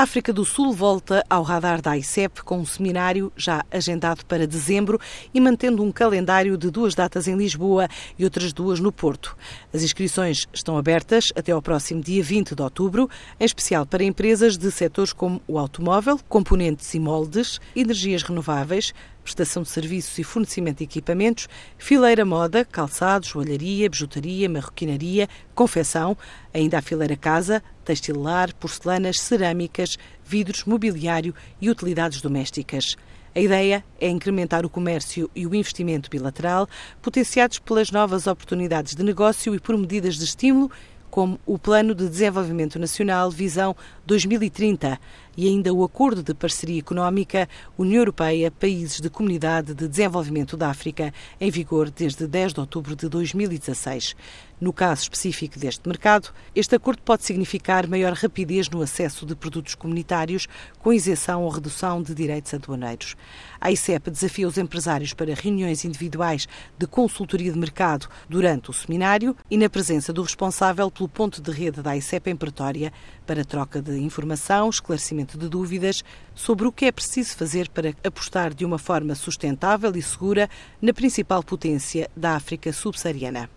A África do Sul volta ao radar da ICEP com um seminário já agendado para dezembro e mantendo um calendário de duas datas em Lisboa e outras duas no Porto. As inscrições estão abertas até ao próximo dia 20 de outubro, em especial para empresas de setores como o automóvel, componentes e moldes, energias renováveis, prestação de serviços e fornecimento de equipamentos, fileira moda, calçados, joalharia, bijutaria, marroquinaria, confecção, ainda a fileira casa, textilar, porcelanas, cerâmicas, vidros, mobiliário e utilidades domésticas. A ideia é incrementar o comércio e o investimento bilateral, potenciados pelas novas oportunidades de negócio e por medidas de estímulo como o Plano de Desenvolvimento Nacional Visão 2030 e ainda o Acordo de Parceria Económica União Europeia-Países de Comunidade de Desenvolvimento da África, em vigor desde 10 de outubro de 2016. No caso específico deste mercado, este acordo pode significar maior rapidez no acesso de produtos comunitários, com isenção ou redução de direitos aduaneiros. A ICEP desafia os empresários para reuniões individuais de consultoria de mercado durante o seminário e na presença do responsável pelo ponto de rede da ICEP em Pretória para troca de informação, esclarecimento de dúvidas sobre o que é preciso fazer para apostar de uma forma sustentável e segura na principal potência da África subsaariana.